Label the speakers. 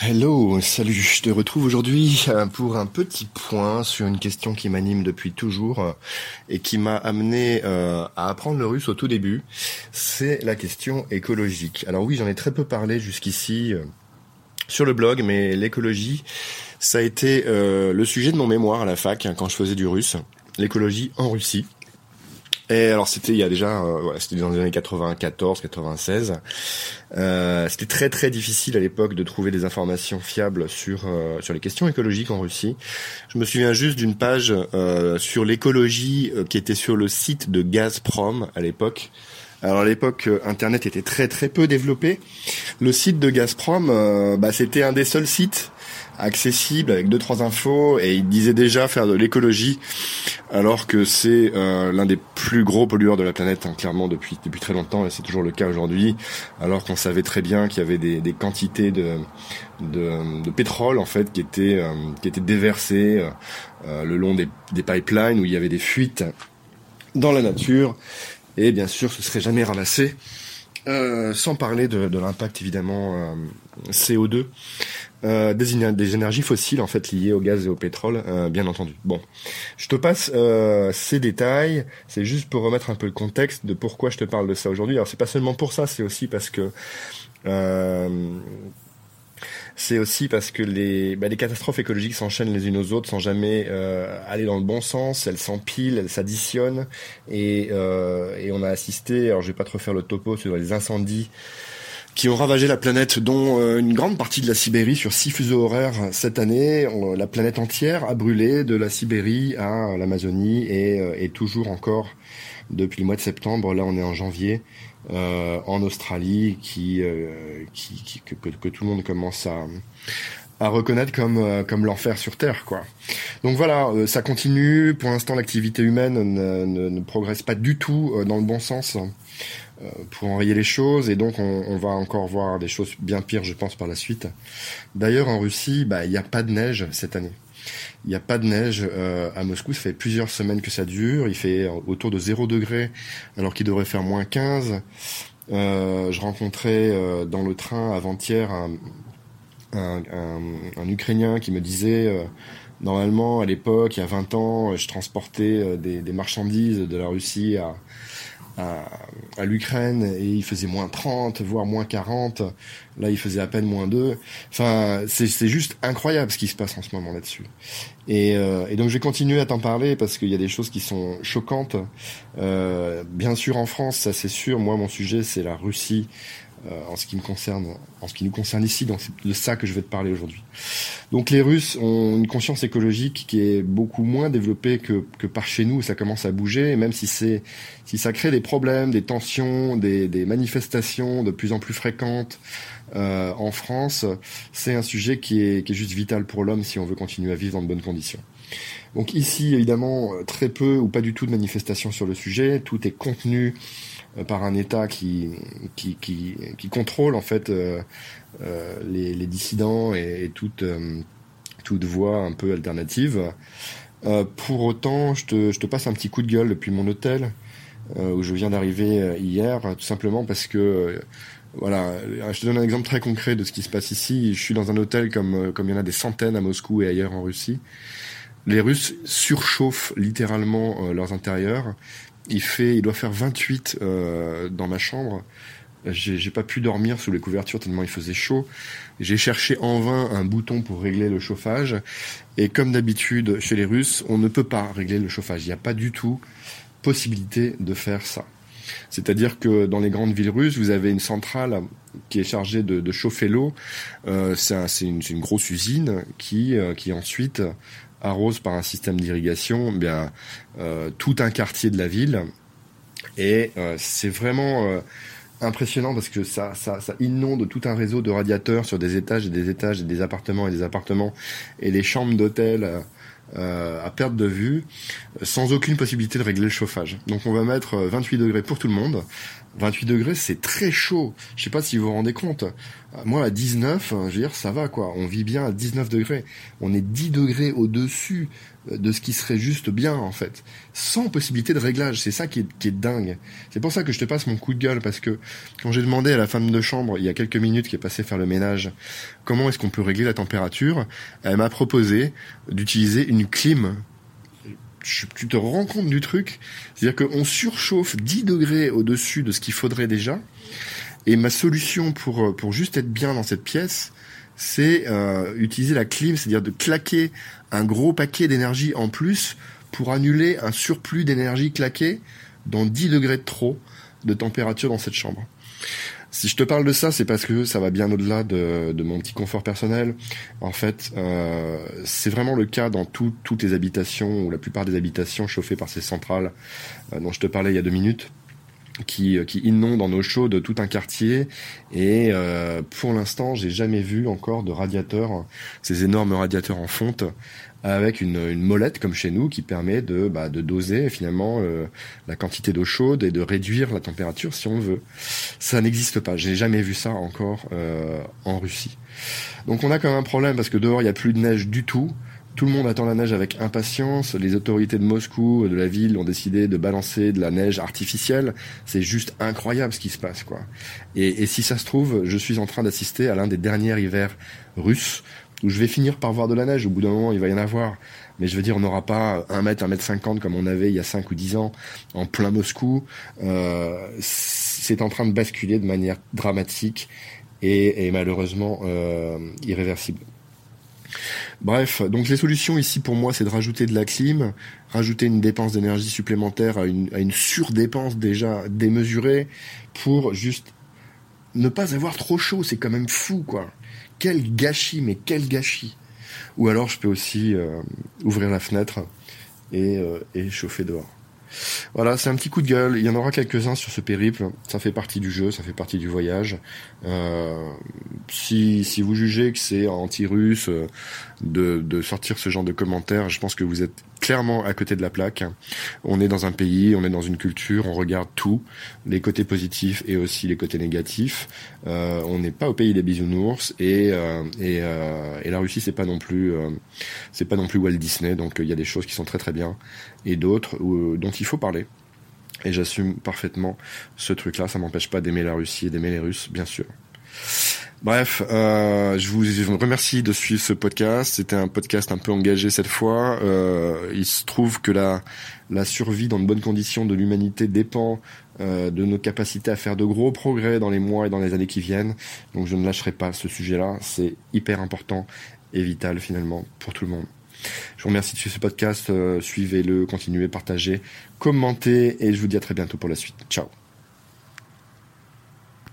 Speaker 1: Hello, salut, je te retrouve aujourd'hui euh, pour un petit point sur une question qui m'anime depuis toujours euh, et qui m'a amené euh, à apprendre le russe au tout début. C'est la question écologique. Alors oui, j'en ai très peu parlé jusqu'ici sur le blog, mais l'écologie, ça a été le sujet de mon mémoire à la fac hein, quand je faisais du russe. L'écologie en Russie. Et alors c'était il y a déjà, euh, c'était dans les années 94, 96. Euh, c'était très très difficile à l'époque de trouver des informations fiables sur euh, sur les questions écologiques en Russie. Je me souviens juste d'une page euh, sur l'écologie qui était sur le site de Gazprom à l'époque. Alors à l'époque, Internet était très très peu développé. Le site de Gazprom, bah, c'était un des seuls sites accessible avec deux trois infos. Et il disait déjà faire de l'écologie alors que c'est euh, l'un des plus gros pollueurs de la planète hein, clairement depuis depuis très longtemps. Et c'est toujours le cas aujourd'hui. Alors qu'on savait très bien qu'il y avait des, des quantités de, de, de pétrole en fait qui étaient euh, qui étaient déversées euh, le long des, des pipelines où il y avait des fuites dans la nature. Et bien sûr ce serait jamais ramassé. Euh, sans parler de, de l'impact évidemment euh, CO2 euh, des, énergies fossiles en fait liées au gaz et au pétrole, euh, bien entendu. Bon, je te passe euh, ces détails. C'est juste pour remettre un peu le contexte de pourquoi je te parle de ça aujourd'hui. Alors c'est pas seulement pour ça, c'est aussi parce que c'est aussi parce que les, bah, les catastrophes écologiques s'enchaînent les unes aux autres sans jamais aller dans le bon sens. Elles s'empilent, elles s'additionnent et, et on a assisté. Alors je vais pas trop faire le topo sur les incendies qui ont ravagé la planète, dont euh, une grande partie de la Sibérie sur six fuseaux horaires cette année. la planète entière a brûlé de la Sibérie à l'Amazonie et, euh, et, toujours encore depuis le mois de septembre. Là, on est en janvier. Euh, en Australie, qui, qui, qui que, que, tout le monde commence à, à reconnaître comme comme l'enfer sur terre quoi. Donc voilà, ça continue. Pour l'instant, l'activité humaine ne, ne, ne, progresse pas du tout dans le bon sens. Euh, pour enrayer les choses et donc on, on, va encore voir des choses bien pires je pense par la suite. D'ailleurs en Russie, bah, il n'y a pas de neige cette année. Il n'y a pas de neige euh, à Moscou, ça fait plusieurs semaines que ça dure, il fait autour de 0 degré alors qu'il devrait faire moins 15. Euh, je rencontrais euh, dans le train avant-hier un, un, un, un, Ukrainien qui me disait euh, normalement à l'époque, il y a 20 ans, je transportais des, des marchandises de la Russie à, à, à l'Ukraine et il faisait moins 30, voire moins 40. Là, il faisait à peine moins 2. Enfin, c'est juste incroyable ce qui se passe en ce moment là-dessus. Et, euh, et, donc, je vais continuer à t'en parler parce qu'il y a des choses qui sont choquantes. Euh, bien sûr, en France, ça c'est sûr. Moi, mon sujet, c'est la Russie. Euh, en ce qui me concerne, en ce qui nous concerne ici, donc c'est de ça que je vais te parler aujourd'hui. Donc les Russes ont une conscience écologique qui est beaucoup moins développée que, que par chez nous, ça commence à bouger, et même si c'est si ça crée des problèmes, des tensions, des, des manifestations de plus en plus fréquentes euh, en France, c'est un sujet qui est, qui est juste vital pour l'homme si on veut continuer à vivre dans de bonnes conditions. Donc ici, évidemment, très peu ou pas du tout de manifestations sur le sujet, tout est contenu par un État qui, qui, qui, contrôle en fait euh, euh, les, dissidents et, et toute, euh, toute voie un peu alternative. Euh, pour autant, je te, je te passe un petit coup de gueule depuis mon hôtel où je viens d'arriver hier, tout simplement parce que voilà, je te donne un exemple très concret de ce qui se passe ici. Je suis dans un hôtel comme comme il y en a des centaines à Moscou et ailleurs en Russie. Les Russes surchauffent littéralement leurs intérieurs il fait, il doit faire 28 euh, dans ma chambre. J'ai pas pu dormir sous les couvertures tellement il faisait chaud. J'ai cherché en vain un bouton pour régler le chauffage. Et comme d'habitude chez les Russes, on ne peut pas régler le chauffage. Il n'y a pas du tout possibilité de faire ça. C'est-à-dire que dans les grandes villes russes, vous avez une centrale qui est chargée de, chauffer l'eau. Euh, c'est une, une, grosse usine qui, euh, qui ensuite arrose par un système d'irrigation eh bien euh, tout un quartier de la ville. Et euh, c'est vraiment euh, impressionnant parce que ça, ça, ça, inonde tout un réseau de radiateurs sur des étages et des étages et des appartements et des appartements et les chambres d'hôtel euh, à perte de vue sans aucune possibilité de régler le chauffage. Donc on va mettre 28 degrés pour tout le monde. 28 degrés, c'est très chaud. Je sais pas si vous vous rendez compte. Moi, à 19, je veux dire, ça va, quoi. On vit bien à 19 degrés. On est 10 degrés au-dessus de ce qui serait juste bien, en fait. Sans possibilité de réglage. C'est ça qui est, qui est dingue. C'est pour ça que je te passe mon coup de gueule, parce que quand j'ai demandé à la femme de chambre, il y a quelques minutes, qui est passée faire le ménage, comment est-ce qu'on peut régler la température, elle m'a proposé d'utiliser une clim tu te rends compte du truc? C'est-à-dire qu'on surchauffe 10 degrés au-dessus de ce qu'il faudrait déjà. Et ma solution pour, pour juste être bien dans cette pièce, c'est euh, utiliser la clim, c'est-à-dire de claquer un gros paquet d'énergie en plus pour annuler un surplus d'énergie claqué dans 10 degrés de trop de température dans cette chambre. Si je te parle de ça, c'est parce que ça va bien au-delà de, de, mon petit confort personnel. En fait, euh, c'est vraiment le cas dans toutes les habitations, ou la plupart des habitations chauffées par ces centrales euh, dont je te parlais il y a deux minutes qui, qui inondent en eau chaude tout un quartier. Et euh, pour l'instant, j'ai jamais vu encore de radiateurs, ces énormes radiateurs en fonte, avec une, une, molette comme chez nous qui permet de, bah, de doser finalement euh, la quantité d'eau chaude et de réduire la température si on veut. Ça n'existe pas. J'ai jamais vu ça encore euh, en Russie. Donc on a quand même un problème parce que dehors il n'y a plus de neige du tout. Tout le monde attend la neige avec impatience. Les autorités de Moscou, de la ville, ont décidé de balancer de la neige artificielle. C'est juste incroyable ce qui se passe, quoi. Et, et si ça se trouve, je suis en train d'assister à l'un des derniers hivers russes où je vais finir par voir de la neige. Au bout d'un moment, il va y en avoir. Mais je veux dire, on n'aura pas un mètre, un mètre cinquante comme on avait il y a cinq ou dix ans en plein Moscou. Euh, c'est en train de basculer de manière dramatique et, et malheureusement euh, irréversible. Bref, donc les solutions ici pour moi, c'est de rajouter de la clim, rajouter une dépense d'énergie supplémentaire à une, surdépense déjà démesurée pour juste ne pas avoir trop chaud. C'est quand même fou, quoi quel gâchis, mais quel gâchis. Ou alors je peux aussi euh, ouvrir la fenêtre et, euh, et chauffer dehors. Voilà, c'est un petit coup de gueule. Il y en aura quelques-uns sur ce périple. Ça fait partie du jeu, ça fait partie du voyage. Euh, si, si vous jugez que c'est anti-russe euh, de, de sortir ce genre de commentaires, je pense que vous êtes clairement à côté de la plaque. On est dans un pays, on est dans une culture, on regarde tout, les côtés positifs et aussi les côtés négatifs. Euh, on n'est pas au pays des bisounours et euh, et, euh, et, la Russie c'est pas non plus euh, c'est pas non plus Walt Disney. Donc il y a des choses qui sont très très bien et d'autres dont il faut parler. Et j'assume parfaitement ce truc-là. Ça m'empêche pas d'aimer la Russie et d'aimer les Russes, bien sûr. Bref, euh, je, vous, remercie de suivre ce podcast. C'était un podcast un peu engagé cette fois. Euh, il se trouve que la, la survie dans de bonnes conditions de l'humanité dépend euh, de nos capacités à faire de gros progrès dans les mois et dans les années qui viennent. Donc je ne lâcherai pas ce sujet-là. C'est hyper important et vital finalement pour tout le monde. Je vous remercie de suivre ce podcast. Euh, suivez-le, continuez, partagez, commentez et je vous dis à très bientôt pour la suite. Ciao